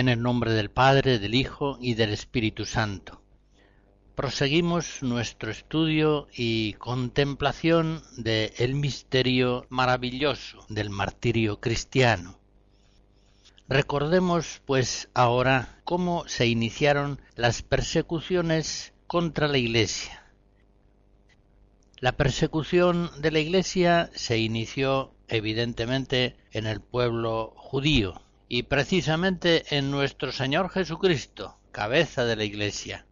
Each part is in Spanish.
En el nombre del Padre, del Hijo y del Espíritu Santo. Proseguimos nuestro estudio y contemplación del el misterio maravilloso del martirio cristiano. Recordemos, pues, ahora cómo se iniciaron las persecuciones contra la Iglesia. La persecución de la Iglesia se inició evidentemente en el pueblo judío, y precisamente en nuestro Señor Jesucristo, cabeza de la Iglesia.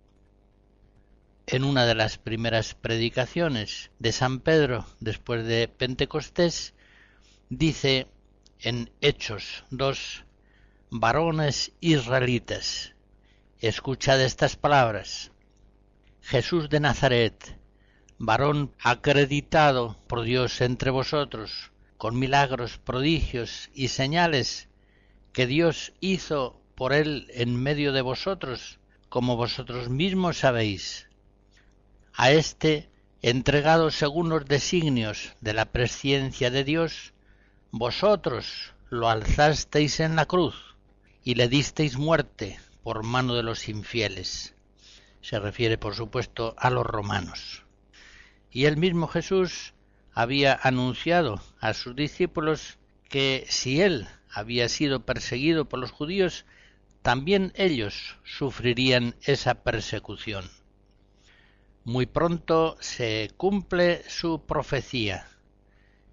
En una de las primeras predicaciones de San Pedro después de Pentecostés, dice en Hechos 2, varones israelitas, escuchad estas palabras. Jesús de Nazaret, varón acreditado por Dios entre vosotros, con milagros, prodigios y señales que Dios hizo por él en medio de vosotros, como vosotros mismos sabéis. A éste, entregado según los designios de la presciencia de Dios, vosotros lo alzasteis en la cruz y le disteis muerte por mano de los infieles. Se refiere, por supuesto, a los romanos. Y el mismo Jesús había anunciado a sus discípulos que si él había sido perseguido por los judíos, también ellos sufrirían esa persecución. Muy pronto se cumple su profecía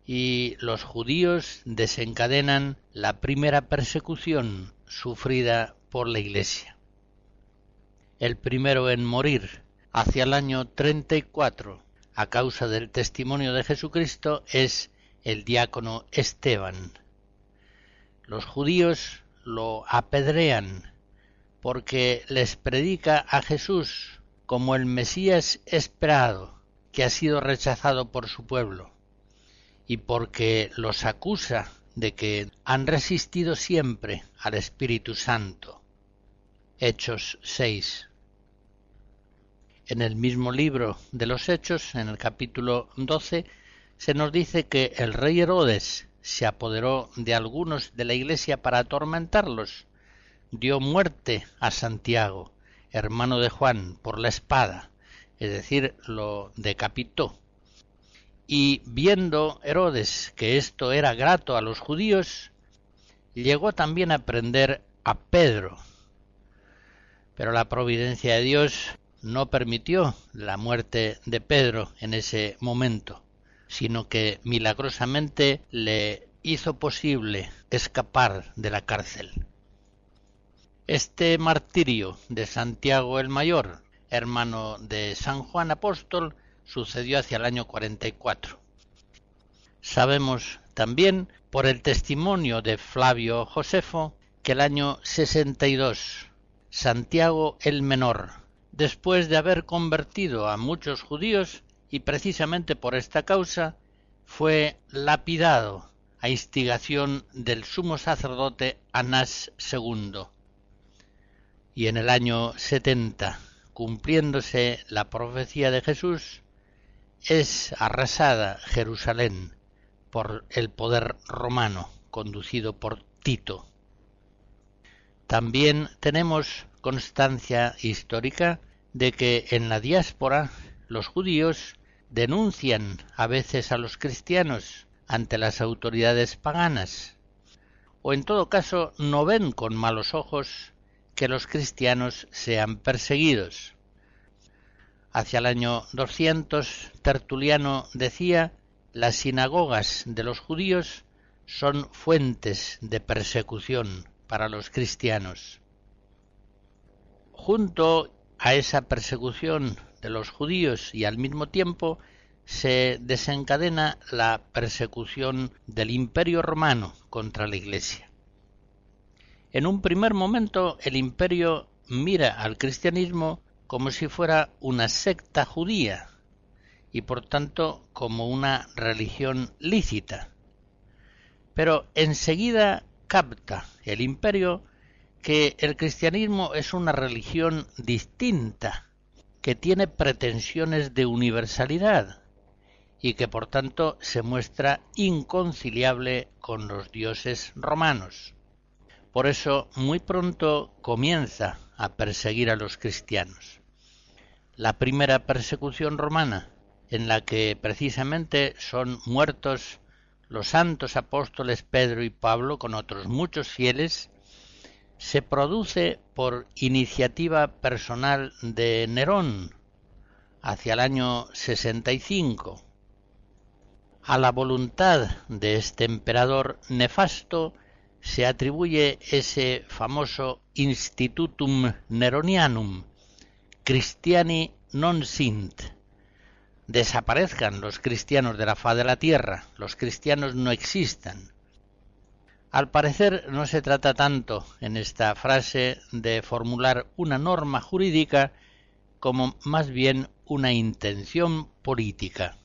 y los judíos desencadenan la primera persecución sufrida por la Iglesia. El primero en morir hacia el año 34 a causa del testimonio de Jesucristo es el diácono Esteban, los judíos lo apedrean porque les predica a Jesús como el Mesías esperado, que ha sido rechazado por su pueblo, y porque los acusa de que han resistido siempre al Espíritu Santo. Hechos 6. En el mismo libro de los Hechos, en el capítulo 12, se nos dice que el rey Herodes se apoderó de algunos de la iglesia para atormentarlos, dio muerte a Santiago, hermano de Juan, por la espada, es decir, lo decapitó. Y viendo Herodes que esto era grato a los judíos, llegó también a prender a Pedro. Pero la providencia de Dios no permitió la muerte de Pedro en ese momento sino que milagrosamente le hizo posible escapar de la cárcel. Este martirio de Santiago el Mayor, hermano de San Juan Apóstol, sucedió hacia el año 44. Sabemos también por el testimonio de Flavio Josefo que el año 62 Santiago el Menor, después de haber convertido a muchos judíos, y precisamente por esta causa fue lapidado a instigación del sumo sacerdote Anás II. Y en el año 70, cumpliéndose la profecía de Jesús, es arrasada Jerusalén por el poder romano conducido por Tito. También tenemos constancia histórica de que en la diáspora los judíos denuncian a veces a los cristianos ante las autoridades paganas, o en todo caso no ven con malos ojos que los cristianos sean perseguidos. Hacia el año 200, Tertuliano decía, las sinagogas de los judíos son fuentes de persecución para los cristianos. Junto a esa persecución de los judíos y al mismo tiempo se desencadena la persecución del imperio romano contra la Iglesia. En un primer momento el imperio mira al cristianismo como si fuera una secta judía y por tanto como una religión lícita. Pero enseguida capta el imperio que el cristianismo es una religión distinta, que tiene pretensiones de universalidad y que por tanto se muestra inconciliable con los dioses romanos. Por eso muy pronto comienza a perseguir a los cristianos. La primera persecución romana, en la que precisamente son muertos los santos apóstoles Pedro y Pablo con otros muchos fieles, se produce por iniciativa personal de Nerón hacia el año 65. A la voluntad de este emperador nefasto se atribuye ese famoso Institutum Neronianum, Christiani non sint, desaparezcan los cristianos de la faz de la tierra, los cristianos no existan. Al parecer no se trata tanto en esta frase de formular una norma jurídica como más bien una intención política.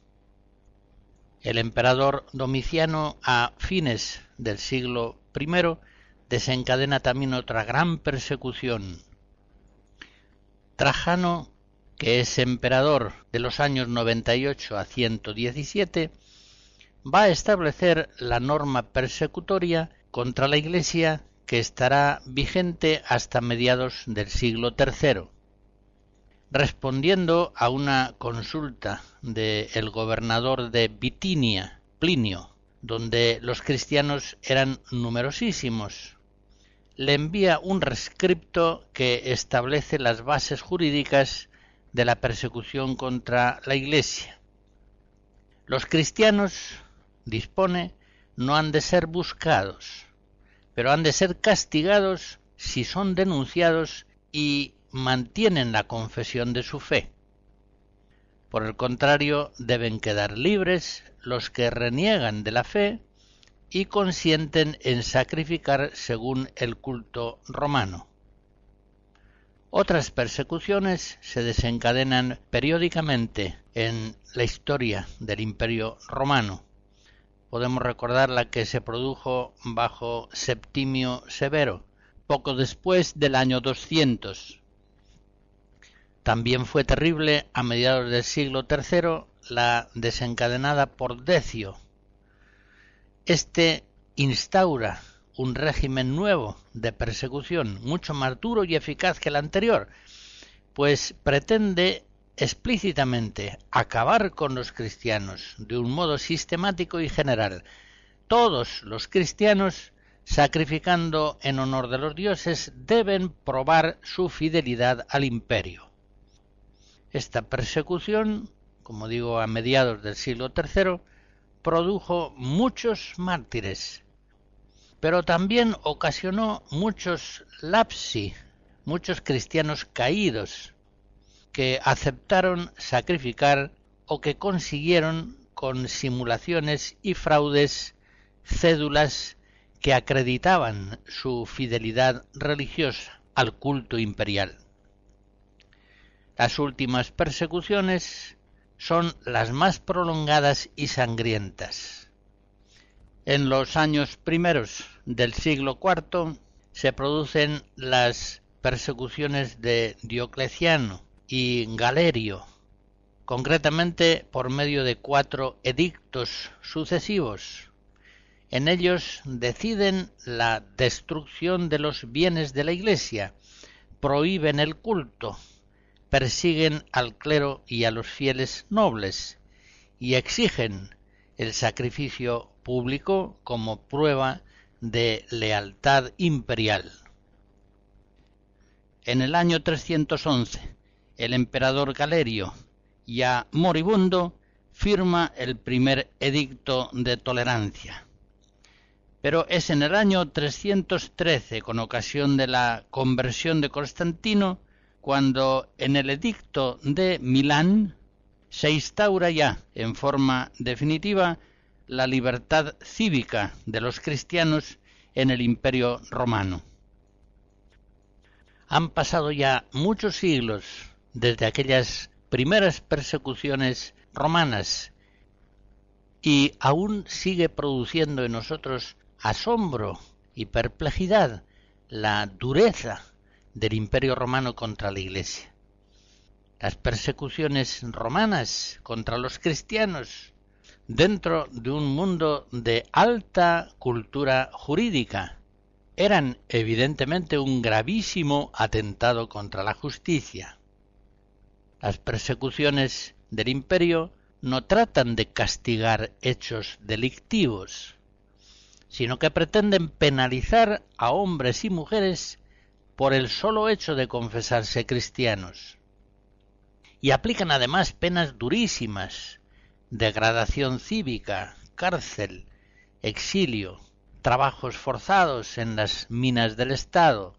El emperador Domiciano a fines del siglo I desencadena también otra gran persecución. Trajano que es emperador de los años 98 a 117, va a establecer la norma persecutoria contra la Iglesia que estará vigente hasta mediados del siglo III. Respondiendo a una consulta del gobernador de Bitinia, Plinio, donde los cristianos eran numerosísimos, le envía un rescripto que establece las bases jurídicas de la persecución contra la Iglesia. Los cristianos, dispone, no han de ser buscados, pero han de ser castigados si son denunciados y mantienen la confesión de su fe. Por el contrario, deben quedar libres los que reniegan de la fe y consienten en sacrificar según el culto romano. Otras persecuciones se desencadenan periódicamente en la historia del Imperio romano. Podemos recordar la que se produjo bajo Septimio Severo, poco después del año 200. También fue terrible a mediados del siglo III la desencadenada por Decio. Este instaura un régimen nuevo de persecución, mucho más duro y eficaz que el anterior, pues pretende explícitamente acabar con los cristianos de un modo sistemático y general. Todos los cristianos, sacrificando en honor de los dioses, deben probar su fidelidad al imperio. Esta persecución, como digo, a mediados del siglo III, produjo muchos mártires, pero también ocasionó muchos lapsi, muchos cristianos caídos, que aceptaron sacrificar o que consiguieron con simulaciones y fraudes cédulas que acreditaban su fidelidad religiosa al culto imperial. Las últimas persecuciones son las más prolongadas y sangrientas en los años primeros del siglo IV se producen las persecuciones de Diocleciano y Galerio concretamente por medio de cuatro edictos sucesivos. En ellos deciden la destrucción de los bienes de la Iglesia, prohíben el culto, persiguen al clero y a los fieles nobles y exigen el sacrificio público como prueba de lealtad imperial. En el año 311, el emperador Galerio, ya moribundo, firma el primer edicto de tolerancia. Pero es en el año 313, con ocasión de la conversión de Constantino, cuando en el edicto de Milán se instaura ya en forma definitiva la libertad cívica de los cristianos en el imperio romano. Han pasado ya muchos siglos desde aquellas primeras persecuciones romanas y aún sigue produciendo en nosotros asombro y perplejidad la dureza del imperio romano contra la Iglesia. Las persecuciones romanas contra los cristianos dentro de un mundo de alta cultura jurídica eran evidentemente un gravísimo atentado contra la justicia. Las persecuciones del imperio no tratan de castigar hechos delictivos, sino que pretenden penalizar a hombres y mujeres por el solo hecho de confesarse cristianos. Y aplican además penas durísimas, degradación cívica, cárcel, exilio, trabajos forzados en las minas del Estado,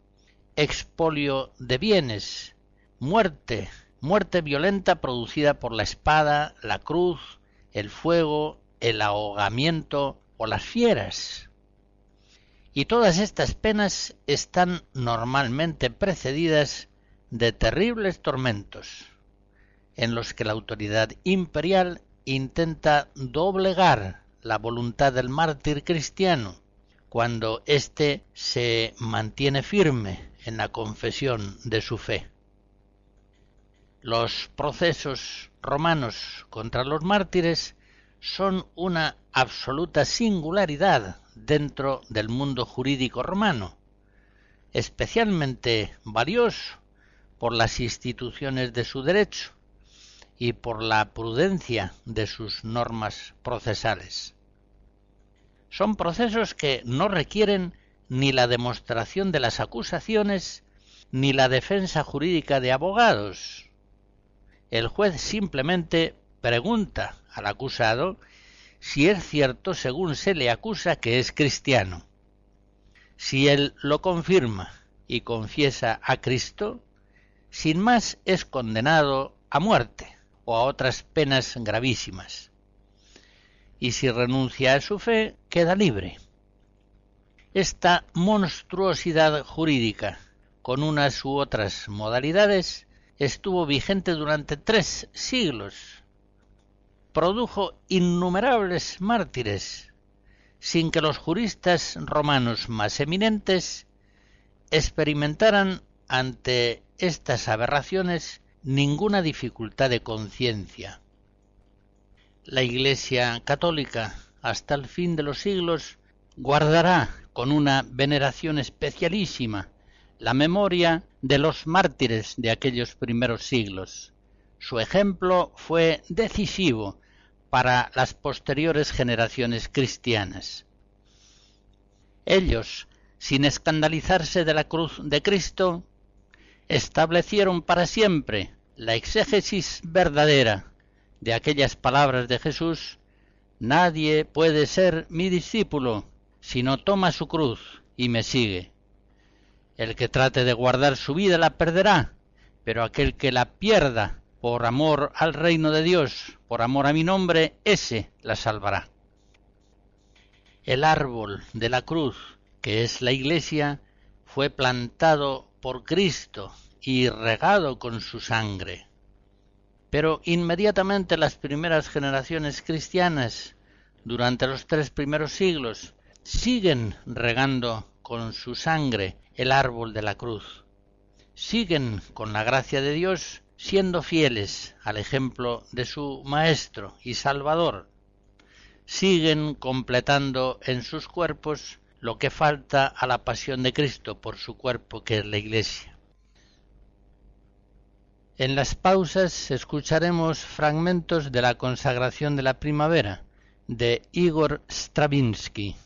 expolio de bienes, muerte, muerte violenta producida por la espada, la cruz, el fuego, el ahogamiento o las fieras. Y todas estas penas están normalmente precedidas de terribles tormentos, en los que la autoridad imperial intenta doblegar la voluntad del mártir cristiano cuando éste se mantiene firme en la confesión de su fe. Los procesos romanos contra los mártires son una absoluta singularidad dentro del mundo jurídico romano, especialmente valioso por las instituciones de su derecho y por la prudencia de sus normas procesales. Son procesos que no requieren ni la demostración de las acusaciones ni la defensa jurídica de abogados. El juez simplemente pregunta al acusado si es cierto según se le acusa que es cristiano. Si él lo confirma y confiesa a Cristo, sin más es condenado a muerte o a otras penas gravísimas y si renuncia a su fe queda libre. Esta monstruosidad jurídica, con unas u otras modalidades, estuvo vigente durante tres siglos. Produjo innumerables mártires, sin que los juristas romanos más eminentes experimentaran ante estas aberraciones ninguna dificultad de conciencia la Iglesia católica hasta el fin de los siglos guardará con una veneración especialísima la memoria de los mártires de aquellos primeros siglos. Su ejemplo fue decisivo para las posteriores generaciones cristianas. Ellos, sin escandalizarse de la cruz de Cristo, establecieron para siempre la exégesis verdadera de aquellas palabras de Jesús, Nadie puede ser mi discípulo si no toma su cruz y me sigue. El que trate de guardar su vida la perderá, pero aquel que la pierda por amor al reino de Dios, por amor a mi nombre, ese la salvará. El árbol de la cruz, que es la iglesia, fue plantado por Cristo y regado con su sangre. Pero inmediatamente las primeras generaciones cristianas, durante los tres primeros siglos, siguen regando con su sangre el árbol de la cruz. Siguen, con la gracia de Dios, siendo fieles al ejemplo de su Maestro y Salvador, siguen completando en sus cuerpos lo que falta a la pasión de Cristo por su cuerpo que es la Iglesia. En las pausas escucharemos fragmentos de la consagración de la primavera de Igor Stravinsky.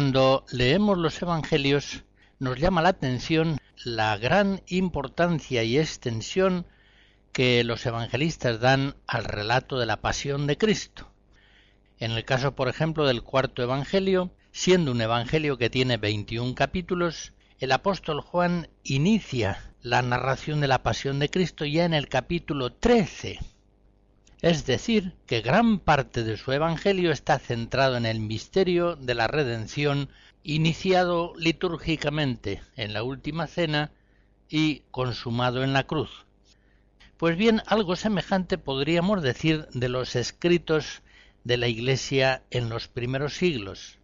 Cuando leemos los Evangelios nos llama la atención la gran importancia y extensión que los evangelistas dan al relato de la pasión de Cristo. En el caso, por ejemplo, del cuarto Evangelio, siendo un Evangelio que tiene 21 capítulos, el apóstol Juan inicia la narración de la pasión de Cristo ya en el capítulo 13 es decir, que gran parte de su Evangelio está centrado en el misterio de la redención iniciado litúrgicamente en la última cena y consumado en la cruz. Pues bien, algo semejante podríamos decir de los escritos de la Iglesia en los primeros siglos.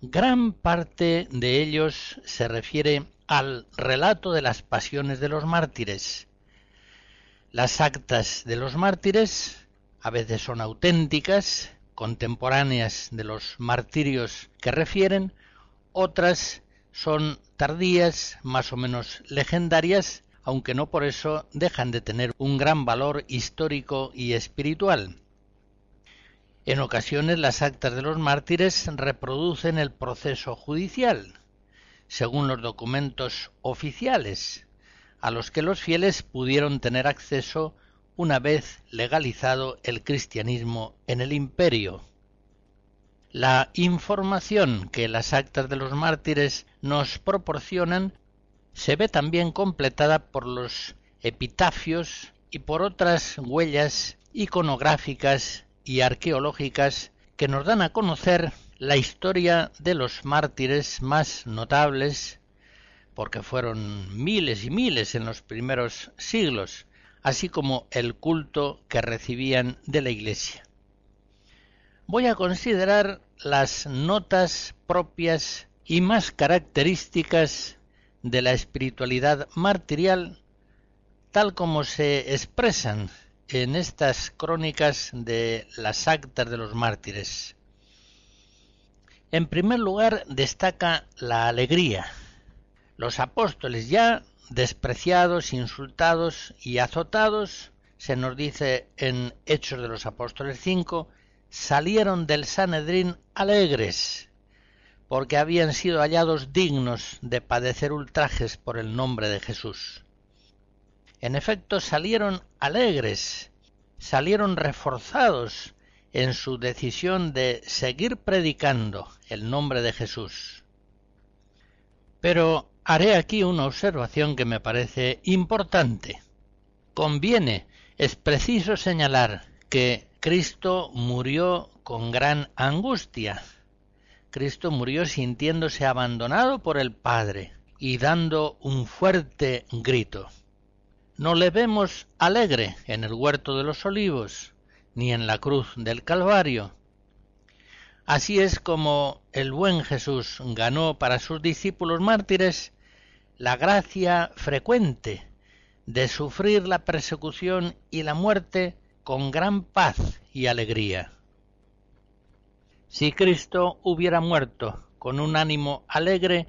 Gran parte de ellos se refiere al relato de las pasiones de los mártires, las actas de los mártires a veces son auténticas, contemporáneas de los martirios que refieren, otras son tardías, más o menos legendarias, aunque no por eso dejan de tener un gran valor histórico y espiritual. En ocasiones las actas de los mártires reproducen el proceso judicial, según los documentos oficiales, a los que los fieles pudieron tener acceso una vez legalizado el cristianismo en el imperio. La información que las actas de los mártires nos proporcionan se ve también completada por los epitafios y por otras huellas iconográficas y arqueológicas que nos dan a conocer la historia de los mártires más notables porque fueron miles y miles en los primeros siglos, así como el culto que recibían de la Iglesia. Voy a considerar las notas propias y más características de la espiritualidad martirial tal como se expresan en estas crónicas de las actas de los mártires. En primer lugar destaca la alegría, los apóstoles ya despreciados, insultados y azotados, se nos dice en Hechos de los Apóstoles 5, salieron del Sanedrín alegres, porque habían sido hallados dignos de padecer ultrajes por el nombre de Jesús. En efecto, salieron alegres, salieron reforzados en su decisión de seguir predicando el nombre de Jesús. Pero haré aquí una observación que me parece importante. Conviene, es preciso señalar que Cristo murió con gran angustia. Cristo murió sintiéndose abandonado por el Padre y dando un fuerte grito. No le vemos alegre en el huerto de los olivos, ni en la cruz del Calvario. Así es como el buen Jesús ganó para sus discípulos mártires la gracia frecuente de sufrir la persecución y la muerte con gran paz y alegría. Si Cristo hubiera muerto con un ánimo alegre,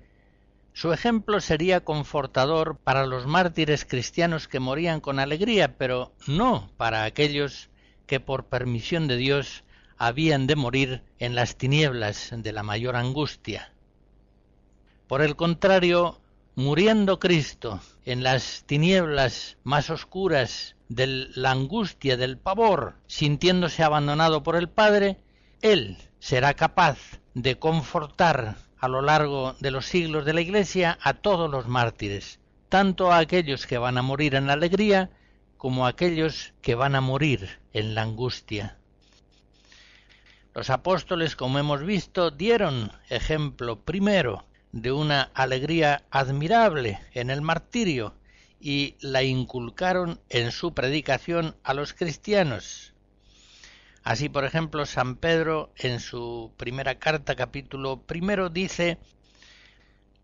su ejemplo sería confortador para los mártires cristianos que morían con alegría, pero no para aquellos que por permisión de Dios habían de morir en las tinieblas de la mayor angustia. Por el contrario, muriendo Cristo en las tinieblas más oscuras de la angustia, del pavor, sintiéndose abandonado por el Padre, Él será capaz de confortar a lo largo de los siglos de la Iglesia a todos los mártires, tanto a aquellos que van a morir en la alegría como a aquellos que van a morir en la angustia. Los apóstoles, como hemos visto, dieron ejemplo primero de una alegría admirable en el martirio y la inculcaron en su predicación a los cristianos. Así, por ejemplo, San Pedro en su primera carta, capítulo primero, dice,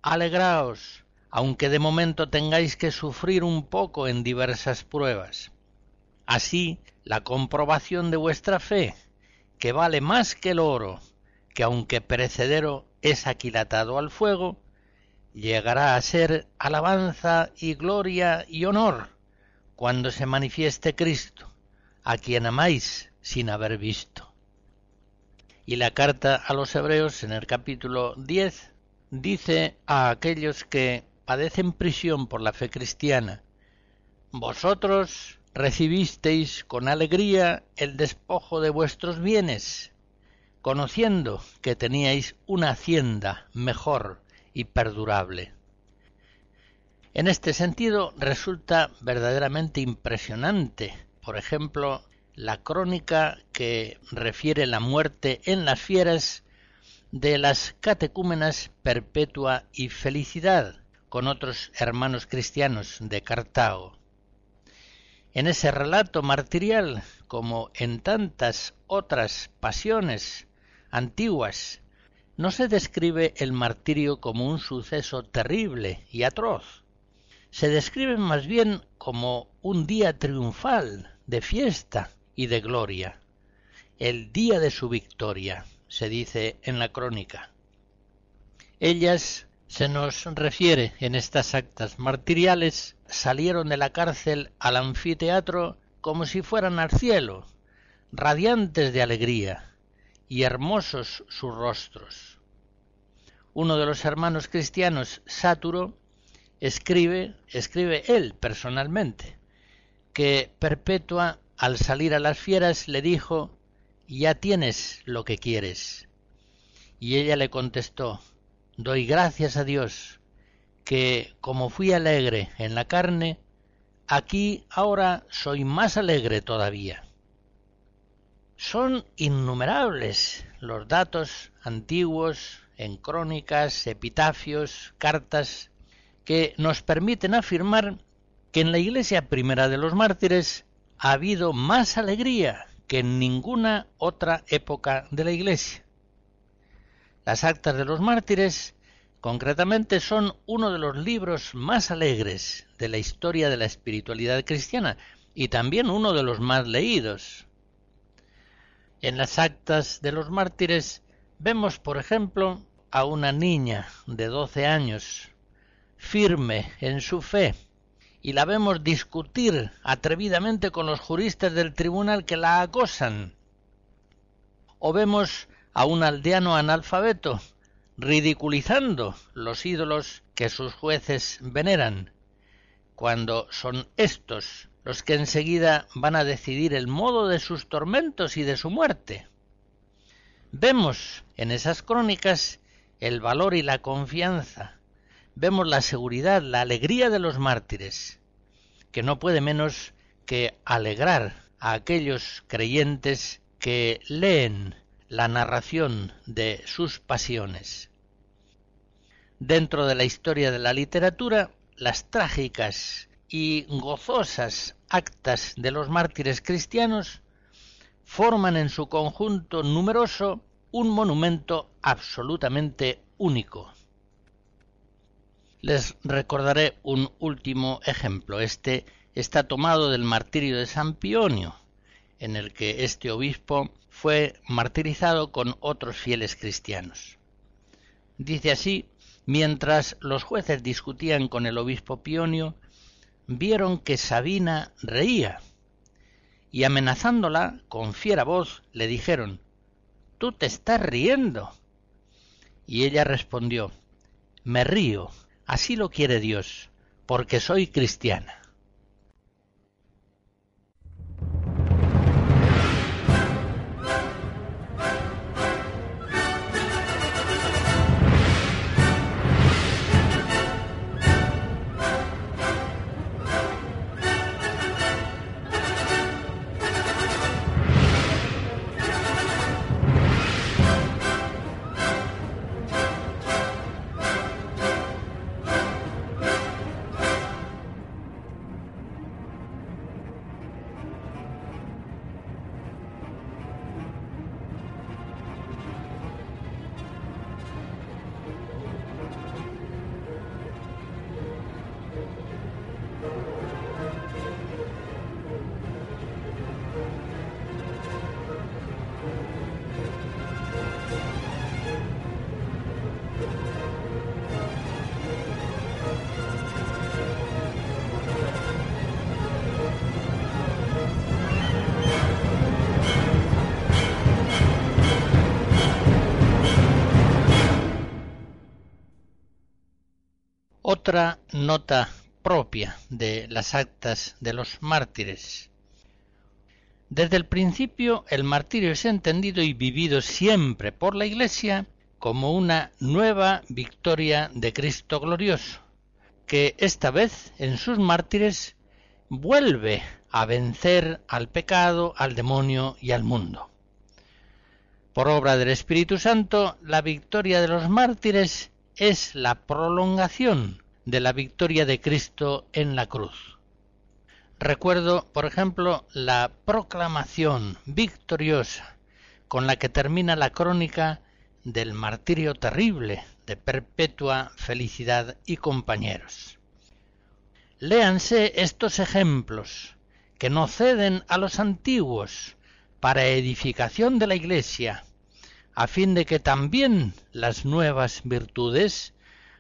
Alegraos, aunque de momento tengáis que sufrir un poco en diversas pruebas. Así, la comprobación de vuestra fe, que vale más que el oro, que aunque perecedero es aquilatado al fuego, llegará a ser alabanza y gloria y honor cuando se manifieste Cristo, a quien amáis sin haber visto. Y la carta a los hebreos en el capítulo 10 dice a aquellos que padecen prisión por la fe cristiana, Vosotros recibisteis con alegría el despojo de vuestros bienes, conociendo que teníais una hacienda mejor y perdurable. En este sentido resulta verdaderamente impresionante, por ejemplo, la crónica que refiere la muerte en las fieras de las catecúmenas Perpetua y Felicidad con otros hermanos cristianos de Cartago. En ese relato martirial, como en tantas otras pasiones antiguas, no se describe el martirio como un suceso terrible y atroz. Se describe más bien como un día triunfal, de fiesta, y de gloria. El día de su victoria, se dice en la crónica. Ellas, se nos refiere en estas actas martiriales, salieron de la cárcel al anfiteatro como si fueran al cielo, radiantes de alegría, y hermosos sus rostros. Uno de los hermanos cristianos, Sáturo, escribe, escribe él personalmente, que Perpetua al salir a las fieras le dijo Ya tienes lo que quieres. Y ella le contestó Doy gracias a Dios que, como fui alegre en la carne, aquí ahora soy más alegre todavía. Son innumerables los datos antiguos en crónicas, epitafios, cartas, que nos permiten afirmar que en la iglesia primera de los mártires ha habido más alegría que en ninguna otra época de la Iglesia. Las actas de los mártires, concretamente, son uno de los libros más alegres de la historia de la espiritualidad cristiana y también uno de los más leídos. En las actas de los mártires vemos, por ejemplo, a una niña de doce años, firme en su fe, y la vemos discutir atrevidamente con los juristas del tribunal que la acosan. O vemos a un aldeano analfabeto ridiculizando los ídolos que sus jueces veneran, cuando son éstos los que enseguida van a decidir el modo de sus tormentos y de su muerte. Vemos en esas crónicas el valor y la confianza vemos la seguridad, la alegría de los mártires, que no puede menos que alegrar a aquellos creyentes que leen la narración de sus pasiones. dentro de la historia de la literatura las trágicas y gozosas actas de los mártires cristianos forman en su conjunto numeroso un monumento absolutamente único. Les recordaré un último ejemplo. Este está tomado del martirio de San Pionio, en el que este obispo fue martirizado con otros fieles cristianos. Dice así, mientras los jueces discutían con el obispo Pionio, vieron que Sabina reía, y amenazándola con fiera voz le dijeron, Tú te estás riendo. Y ella respondió, Me río, así lo quiere Dios, porque soy cristiana. Otra nota propia de las actas de los mártires. Desde el principio el martirio es entendido y vivido siempre por la Iglesia como una nueva victoria de Cristo glorioso, que esta vez en sus mártires vuelve a vencer al pecado, al demonio y al mundo. Por obra del Espíritu Santo, la victoria de los mártires es la prolongación de la victoria de Cristo en la cruz. Recuerdo, por ejemplo, la proclamación victoriosa con la que termina la crónica del martirio terrible de perpetua felicidad y compañeros. Léanse estos ejemplos que no ceden a los antiguos para edificación de la Iglesia, a fin de que también las nuevas virtudes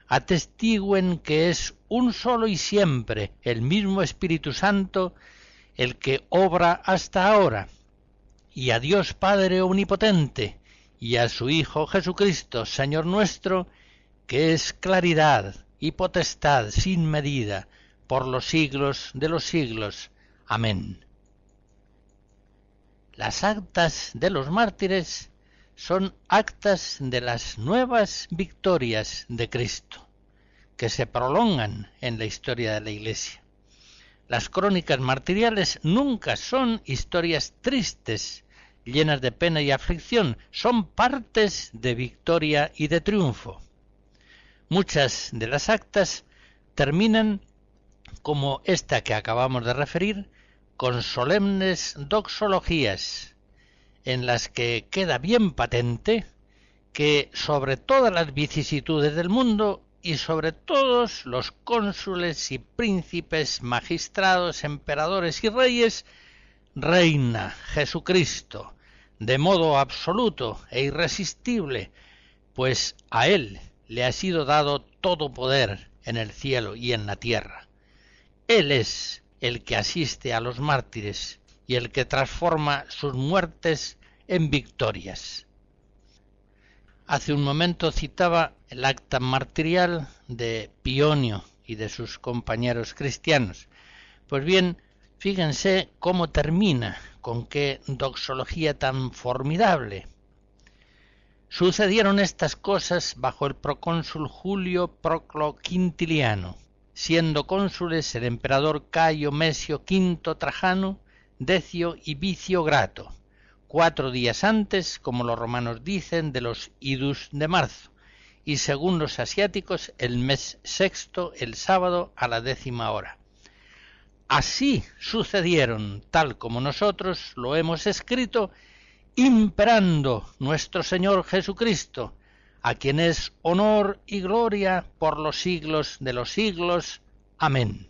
atestiguen que es un solo y siempre el mismo Espíritu Santo el que obra hasta ahora, y a Dios Padre Omnipotente, y a su Hijo Jesucristo, Señor nuestro, que es claridad y potestad sin medida, por los siglos de los siglos. Amén. Las actas de los mártires son actas de las nuevas victorias de Cristo, que se prolongan en la historia de la Iglesia. Las crónicas martiriales nunca son historias tristes, llenas de pena y aflicción, son partes de victoria y de triunfo. Muchas de las actas terminan como esta que acabamos de referir, con solemnes doxologías, en las que queda bien patente que sobre todas las vicisitudes del mundo y sobre todos los cónsules y príncipes, magistrados, emperadores y reyes, reina Jesucristo, de modo absoluto e irresistible, pues a Él le ha sido dado todo poder en el cielo y en la tierra. Él es el que asiste a los mártires y el que transforma sus muertes en victorias. Hace un momento citaba el acta martirial de Pionio y de sus compañeros cristianos. Pues bien, fíjense cómo termina, con qué doxología tan formidable. Sucedieron estas cosas bajo el procónsul Julio Proclo Quintiliano, siendo cónsules el emperador Cayo Mesio V Trajano, Decio y Vicio Grato, cuatro días antes, como los romanos dicen, de los idus de marzo, y según los asiáticos el mes sexto el sábado a la décima hora. Así sucedieron, tal como nosotros lo hemos escrito, imperando nuestro Señor Jesucristo, a quien es honor y gloria por los siglos de los siglos. Amén.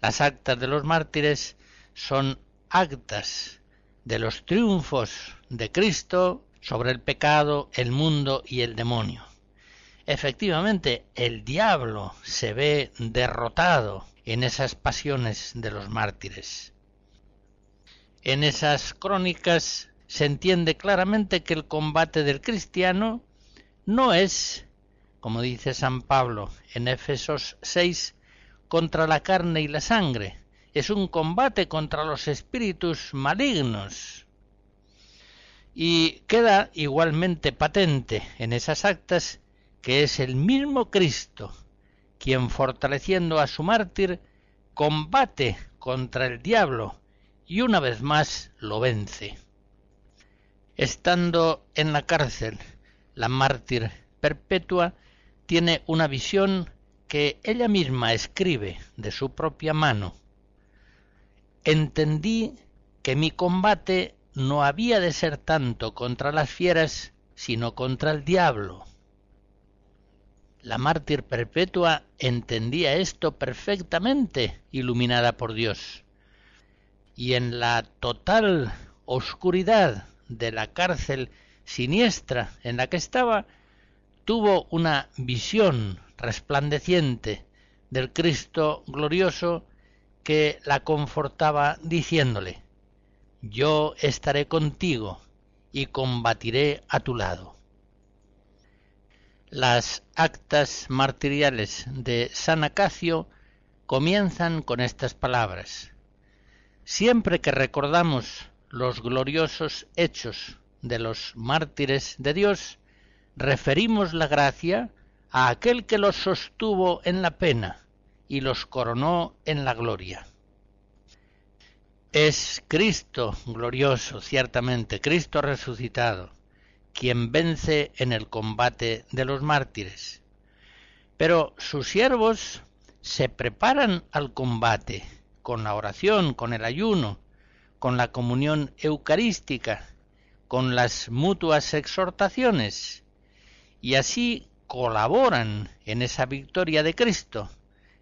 Las actas de los mártires son actas de los triunfos de Cristo sobre el pecado, el mundo y el demonio. Efectivamente, el diablo se ve derrotado en esas pasiones de los mártires. En esas crónicas se entiende claramente que el combate del cristiano no es, como dice San Pablo en Efesos 6, contra la carne y la sangre, es un combate contra los espíritus malignos. Y queda igualmente patente en esas actas que es el mismo Cristo quien fortaleciendo a su mártir combate contra el diablo y una vez más lo vence. Estando en la cárcel, la mártir perpetua tiene una visión que ella misma escribe de su propia mano. Entendí que mi combate no había de ser tanto contra las fieras, sino contra el diablo. La mártir perpetua entendía esto perfectamente, iluminada por Dios. Y en la total oscuridad de la cárcel siniestra en la que estaba, tuvo una visión resplandeciente del Cristo glorioso que la confortaba diciéndole, Yo estaré contigo y combatiré a tu lado. Las actas martiriales de San Acacio comienzan con estas palabras. Siempre que recordamos los gloriosos hechos de los mártires de Dios, referimos la gracia a aquel que los sostuvo en la pena y los coronó en la gloria. Es Cristo glorioso, ciertamente, Cristo resucitado, quien vence en el combate de los mártires. Pero sus siervos se preparan al combate con la oración, con el ayuno, con la comunión eucarística, con las mutuas exhortaciones, y así colaboran en esa victoria de Cristo,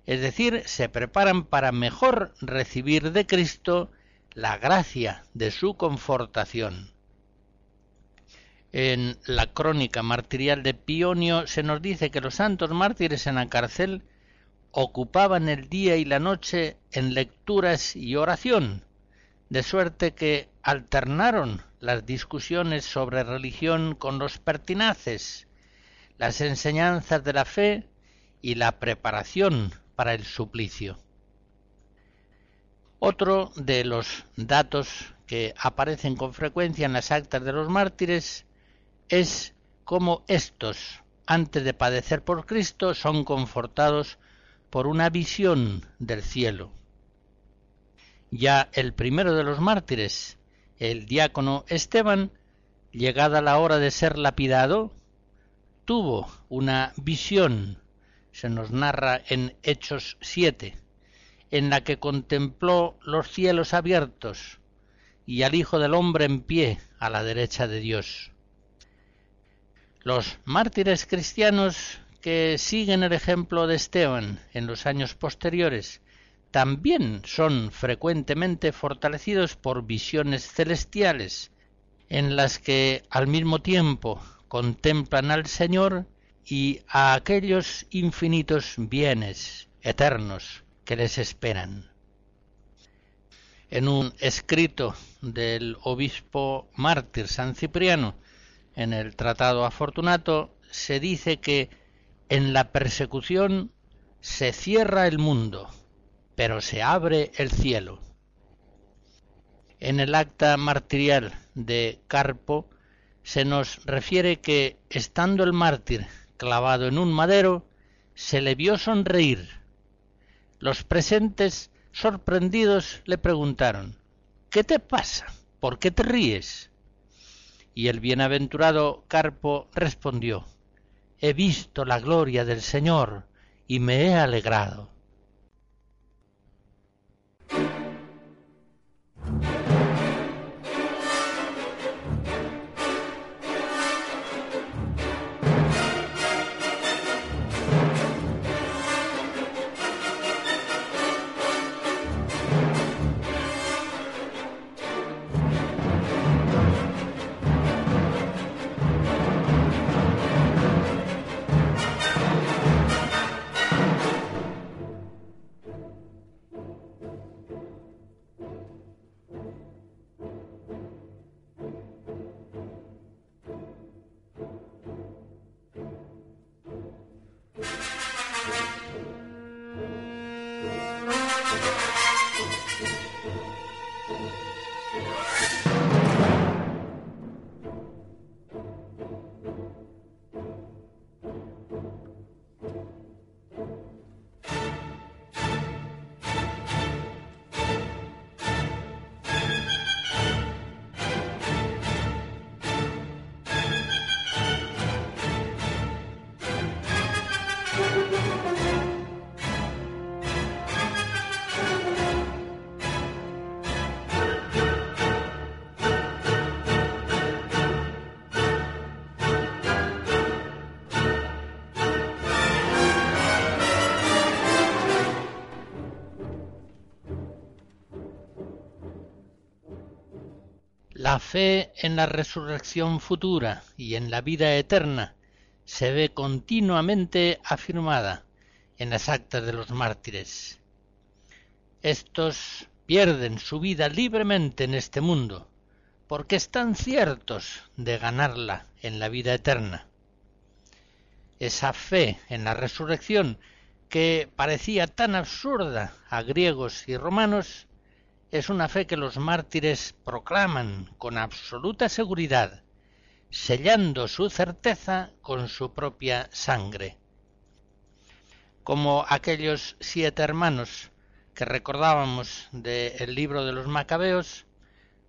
es decir, se preparan para mejor recibir de Cristo la gracia de su confortación. En la crónica martirial de Pionio se nos dice que los santos mártires en la cárcel ocupaban el día y la noche en lecturas y oración, de suerte que alternaron las discusiones sobre religión con los pertinaces, las enseñanzas de la fe y la preparación para el suplicio. Otro de los datos que aparecen con frecuencia en las actas de los mártires es como éstos, antes de padecer por Cristo, son confortados por una visión del cielo. Ya el primero de los mártires, el diácono Esteban, llegada la hora de ser lapidado, tuvo una visión, se nos narra en Hechos 7, en la que contempló los cielos abiertos y al Hijo del Hombre en pie a la derecha de Dios. Los mártires cristianos que siguen el ejemplo de Esteban en los años posteriores también son frecuentemente fortalecidos por visiones celestiales, en las que al mismo tiempo contemplan al Señor y a aquellos infinitos bienes eternos que les esperan. En un escrito del obispo mártir San Cipriano, en el Tratado Afortunato se dice que en la persecución se cierra el mundo, pero se abre el cielo. En el acta martirial de Carpo se nos refiere que, estando el mártir clavado en un madero, se le vio sonreír. Los presentes, sorprendidos, le preguntaron ¿Qué te pasa? ¿Por qué te ríes? Y el bienaventurado Carpo respondió, He visto la gloria del Señor y me he alegrado. La fe en la resurrección futura y en la vida eterna se ve continuamente afirmada en las actas de los mártires. Estos pierden su vida libremente en este mundo, porque están ciertos de ganarla en la vida eterna. Esa fe en la resurrección que parecía tan absurda a griegos y romanos es una fe que los mártires proclaman con absoluta seguridad, sellando su certeza con su propia sangre. Como aquellos siete hermanos que recordábamos del libro de los Macabeos,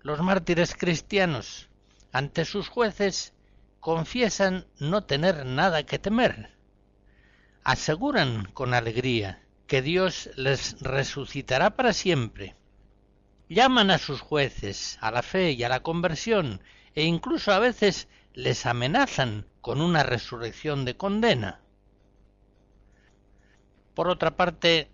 los mártires cristianos ante sus jueces confiesan no tener nada que temer. Aseguran con alegría que Dios les resucitará para siempre llaman a sus jueces a la fe y a la conversión e incluso a veces les amenazan con una resurrección de condena. Por otra parte,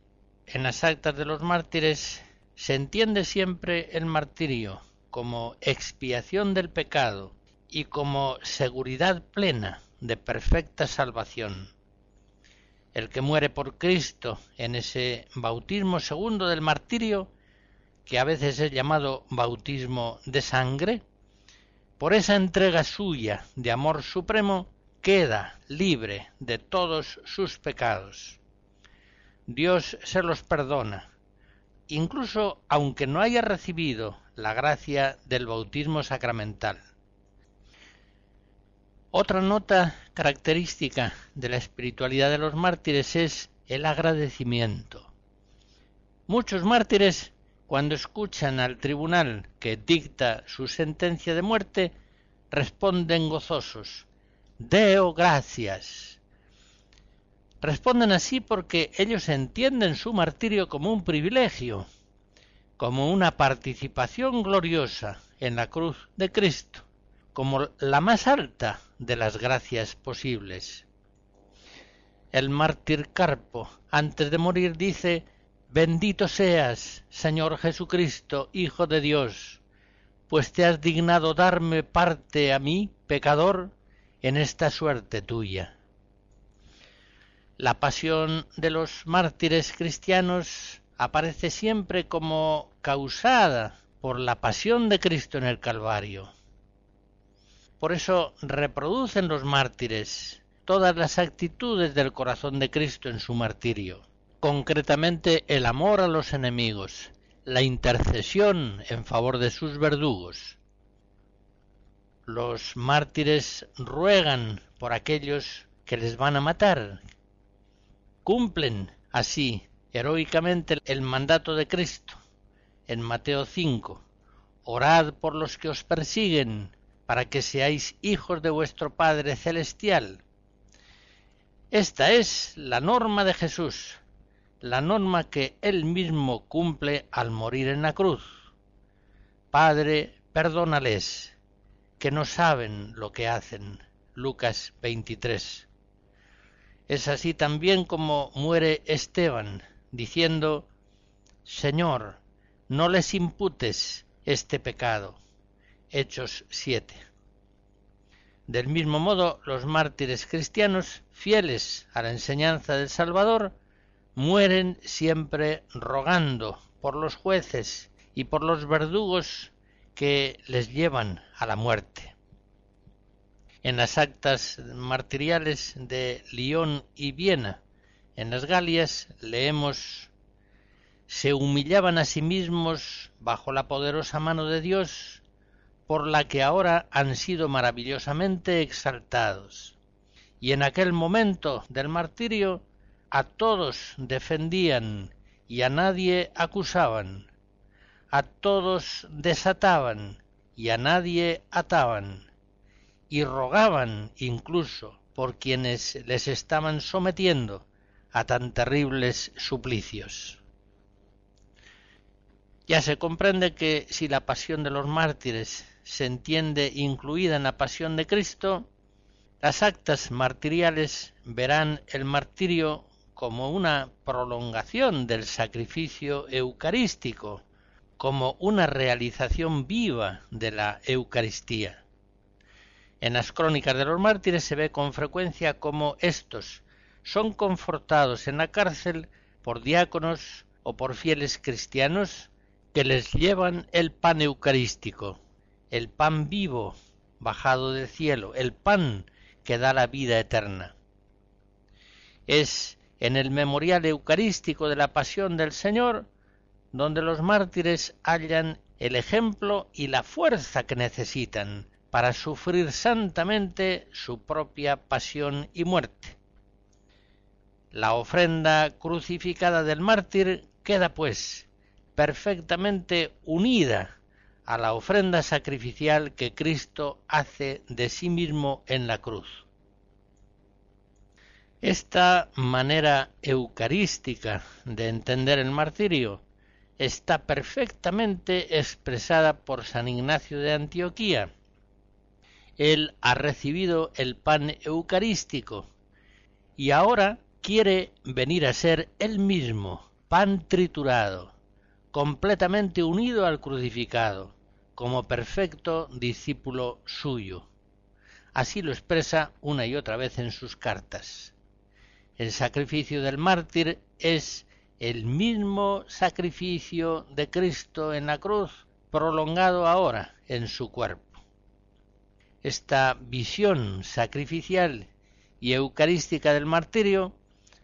en las actas de los mártires se entiende siempre el martirio como expiación del pecado y como seguridad plena de perfecta salvación. El que muere por Cristo en ese bautismo segundo del martirio que a veces es llamado bautismo de sangre, por esa entrega suya de amor supremo, queda libre de todos sus pecados. Dios se los perdona, incluso aunque no haya recibido la gracia del bautismo sacramental. Otra nota característica de la espiritualidad de los mártires es el agradecimiento. Muchos mártires cuando escuchan al tribunal que dicta su sentencia de muerte, responden gozosos, Deo gracias. Responden así porque ellos entienden su martirio como un privilegio, como una participación gloriosa en la cruz de Cristo, como la más alta de las gracias posibles. El mártir Carpo, antes de morir, dice Bendito seas, Señor Jesucristo, Hijo de Dios, pues te has dignado darme parte a mí, pecador, en esta suerte tuya. La pasión de los mártires cristianos aparece siempre como causada por la pasión de Cristo en el Calvario. Por eso reproducen los mártires todas las actitudes del corazón de Cristo en su martirio concretamente el amor a los enemigos, la intercesión en favor de sus verdugos. Los mártires ruegan por aquellos que les van a matar. Cumplen así heroicamente el mandato de Cristo en Mateo 5. Orad por los que os persiguen, para que seáis hijos de vuestro Padre Celestial. Esta es la norma de Jesús, la norma que él mismo cumple al morir en la cruz. Padre, perdónales, que no saben lo que hacen. Lucas 23. Es así también como muere Esteban, diciendo, Señor, no les imputes este pecado. Hechos 7. Del mismo modo, los mártires cristianos, fieles a la enseñanza del Salvador, mueren siempre rogando por los jueces y por los verdugos que les llevan a la muerte. En las actas martiriales de Lyon y Viena, en las Galias, leemos se humillaban a sí mismos bajo la poderosa mano de Dios por la que ahora han sido maravillosamente exaltados. Y en aquel momento del martirio a todos defendían y a nadie acusaban, a todos desataban y a nadie ataban, y rogaban incluso por quienes les estaban sometiendo a tan terribles suplicios. Ya se comprende que si la pasión de los mártires se entiende incluida en la pasión de Cristo, las actas martiriales verán el martirio como una prolongación del sacrificio eucarístico, como una realización viva de la Eucaristía. En las crónicas de los mártires se ve con frecuencia cómo estos son confortados en la cárcel por diáconos o por fieles cristianos que les llevan el pan eucarístico, el pan vivo bajado del cielo, el pan que da la vida eterna. Es en el memorial eucarístico de la pasión del Señor donde los mártires hallan el ejemplo y la fuerza que necesitan para sufrir santamente su propia pasión y muerte. La ofrenda crucificada del mártir queda, pues, perfectamente unida a la ofrenda sacrificial que Cristo hace de sí mismo en la cruz. Esta manera eucarística de entender el martirio está perfectamente expresada por San Ignacio de Antioquía. Él ha recibido el pan eucarístico y ahora quiere venir a ser él mismo, pan triturado, completamente unido al crucificado, como perfecto discípulo suyo. Así lo expresa una y otra vez en sus cartas. El sacrificio del mártir es el mismo sacrificio de Cristo en la cruz, prolongado ahora en su cuerpo. Esta visión sacrificial y eucarística del martirio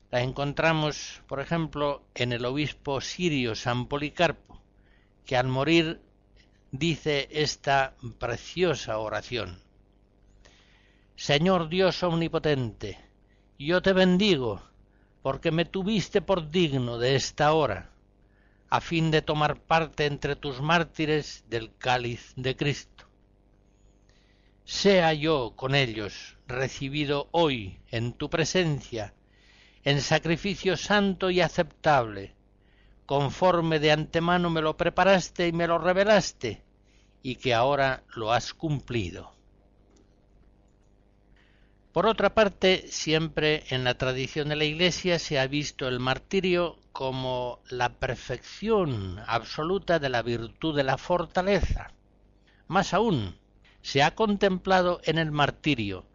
la encontramos, por ejemplo, en el obispo sirio San Policarpo, que al morir dice esta preciosa oración. Señor Dios omnipotente, yo te bendigo, porque me tuviste por digno de esta hora, a fin de tomar parte entre tus mártires del cáliz de Cristo. Sea yo con ellos recibido hoy en tu presencia, en sacrificio santo y aceptable, conforme de antemano me lo preparaste y me lo revelaste, y que ahora lo has cumplido. Por otra parte, siempre en la tradición de la Iglesia se ha visto el martirio como la perfección absoluta de la virtud de la fortaleza. Más aún, se ha contemplado en el martirio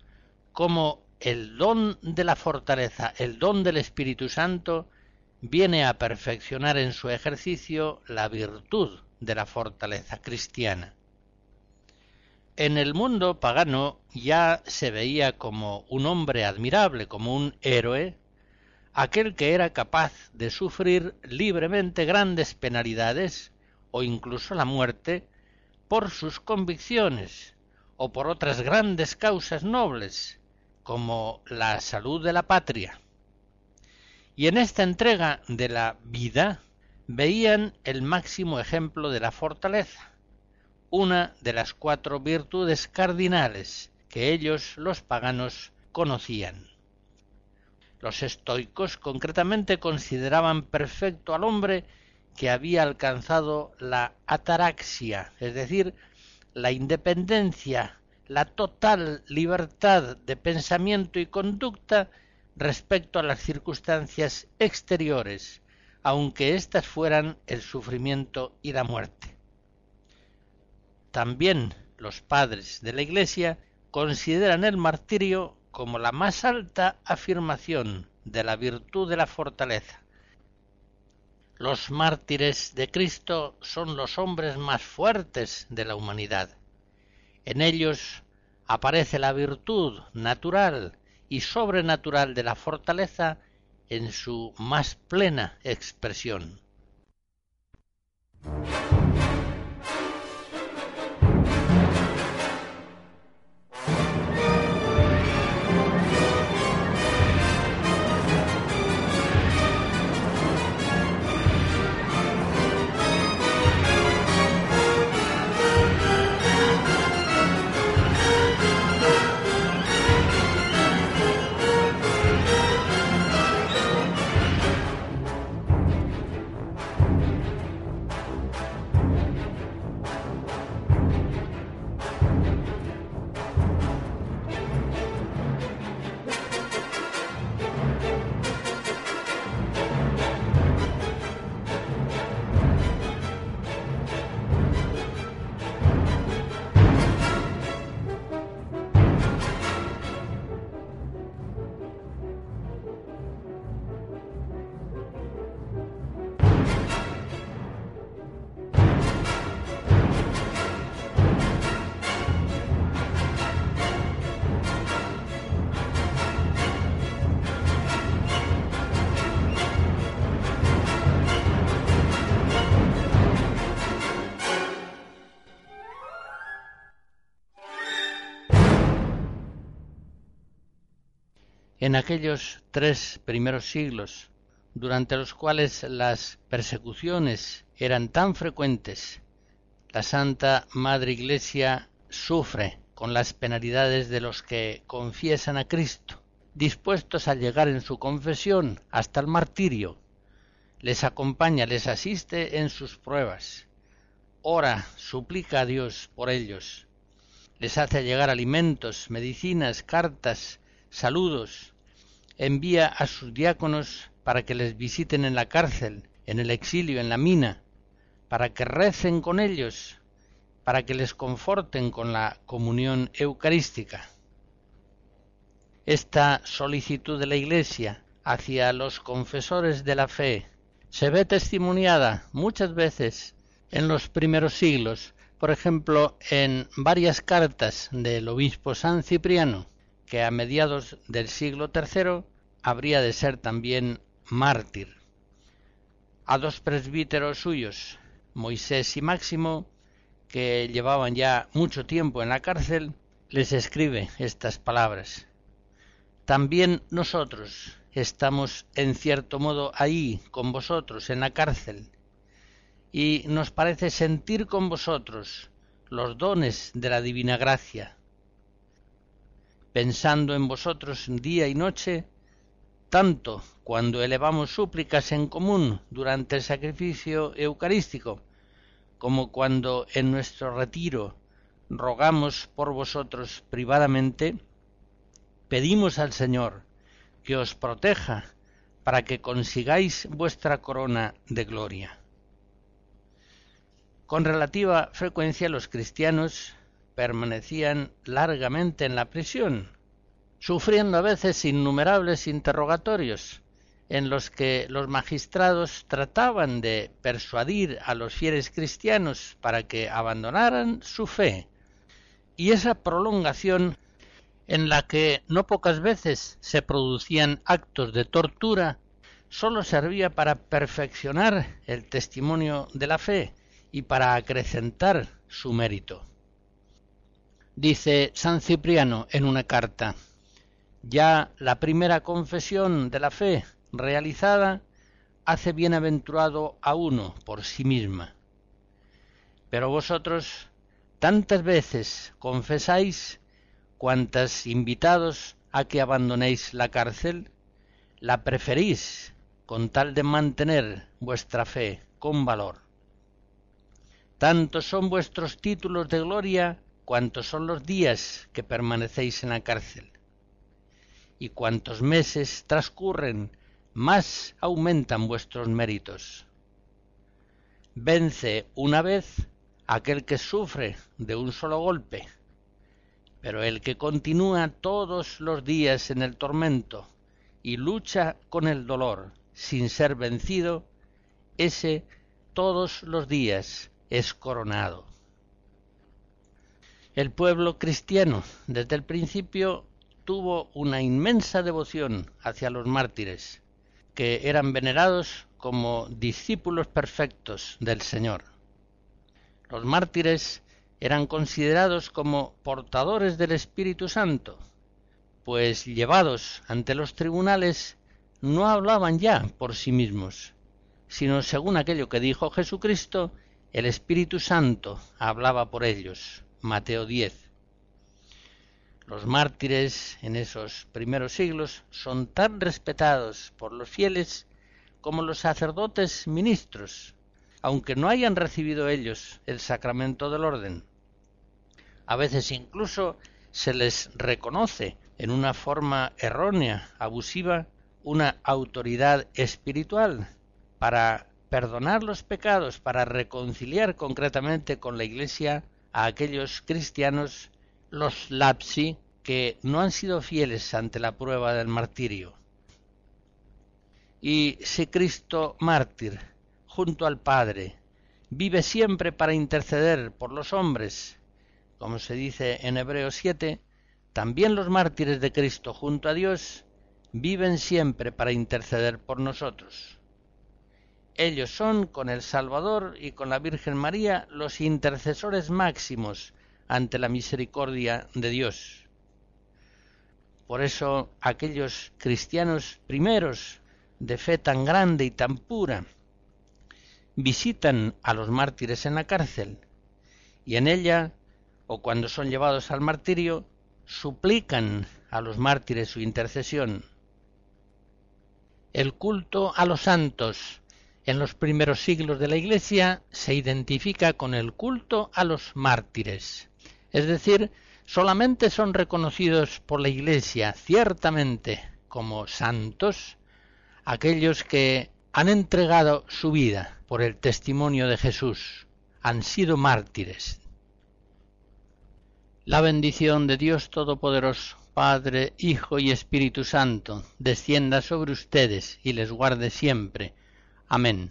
como el don de la fortaleza, el don del Espíritu Santo, viene a perfeccionar en su ejercicio la virtud de la fortaleza cristiana. En el mundo pagano ya se veía como un hombre admirable, como un héroe, aquel que era capaz de sufrir libremente grandes penalidades o incluso la muerte por sus convicciones o por otras grandes causas nobles, como la salud de la patria. Y en esta entrega de la vida veían el máximo ejemplo de la fortaleza, una de las cuatro virtudes cardinales que ellos los paganos conocían. Los estoicos concretamente consideraban perfecto al hombre que había alcanzado la ataraxia, es decir, la independencia, la total libertad de pensamiento y conducta respecto a las circunstancias exteriores, aunque éstas fueran el sufrimiento y la muerte. También los padres de la Iglesia consideran el martirio como la más alta afirmación de la virtud de la fortaleza. Los mártires de Cristo son los hombres más fuertes de la humanidad. En ellos aparece la virtud natural y sobrenatural de la fortaleza en su más plena expresión. En aquellos tres primeros siglos, durante los cuales las persecuciones eran tan frecuentes, la Santa Madre Iglesia sufre con las penalidades de los que confiesan a Cristo, dispuestos a llegar en su confesión hasta el martirio. Les acompaña, les asiste en sus pruebas. Ora, suplica a Dios por ellos. Les hace llegar alimentos, medicinas, cartas, saludos, envía a sus diáconos para que les visiten en la cárcel, en el exilio, en la mina, para que recen con ellos, para que les conforten con la comunión eucarística. Esta solicitud de la Iglesia hacia los confesores de la fe se ve testimoniada muchas veces en los primeros siglos, por ejemplo, en varias cartas del obispo San Cipriano, que a mediados del siglo III habría de ser también mártir. A dos presbíteros suyos, Moisés y Máximo, que llevaban ya mucho tiempo en la cárcel, les escribe estas palabras. También nosotros estamos en cierto modo ahí con vosotros en la cárcel, y nos parece sentir con vosotros los dones de la divina gracia, pensando en vosotros día y noche, tanto cuando elevamos súplicas en común durante el sacrificio eucarístico, como cuando en nuestro retiro rogamos por vosotros privadamente, pedimos al Señor que os proteja para que consigáis vuestra corona de gloria. Con relativa frecuencia los cristianos permanecían largamente en la prisión, sufriendo a veces innumerables interrogatorios en los que los magistrados trataban de persuadir a los fieles cristianos para que abandonaran su fe. Y esa prolongación en la que no pocas veces se producían actos de tortura, sólo servía para perfeccionar el testimonio de la fe y para acrecentar su mérito. Dice San Cipriano en una carta, ya la primera confesión de la fe realizada hace bienaventurado a uno por sí misma. Pero vosotros tantas veces confesáis cuantas invitados a que abandonéis la cárcel, la preferís con tal de mantener vuestra fe con valor. Tantos son vuestros títulos de gloria cuantos son los días que permanecéis en la cárcel. Y cuantos meses transcurren, más aumentan vuestros méritos. Vence una vez aquel que sufre de un solo golpe, pero el que continúa todos los días en el tormento y lucha con el dolor sin ser vencido, ese todos los días es coronado. El pueblo cristiano desde el principio tuvo una inmensa devoción hacia los mártires, que eran venerados como discípulos perfectos del Señor. Los mártires eran considerados como portadores del Espíritu Santo, pues llevados ante los tribunales no hablaban ya por sí mismos, sino según aquello que dijo Jesucristo, el Espíritu Santo hablaba por ellos. Mateo 10. Los mártires en esos primeros siglos son tan respetados por los fieles como los sacerdotes ministros, aunque no hayan recibido ellos el sacramento del orden. A veces incluso se les reconoce en una forma errónea, abusiva, una autoridad espiritual para perdonar los pecados, para reconciliar concretamente con la Iglesia a aquellos cristianos, los lapsi, que no han sido fieles ante la prueba del martirio. Y si Cristo mártir, junto al Padre, vive siempre para interceder por los hombres, como se dice en Hebreos 7, también los mártires de Cristo junto a Dios viven siempre para interceder por nosotros. Ellos son, con el Salvador y con la Virgen María, los intercesores máximos ante la misericordia de Dios. Por eso aquellos cristianos primeros de fe tan grande y tan pura visitan a los mártires en la cárcel y en ella, o cuando son llevados al martirio, suplican a los mártires su intercesión. El culto a los santos en los primeros siglos de la Iglesia se identifica con el culto a los mártires. Es decir, solamente son reconocidos por la Iglesia ciertamente como santos aquellos que han entregado su vida por el testimonio de Jesús, han sido mártires. La bendición de Dios Todopoderoso, Padre, Hijo y Espíritu Santo, descienda sobre ustedes y les guarde siempre Amén.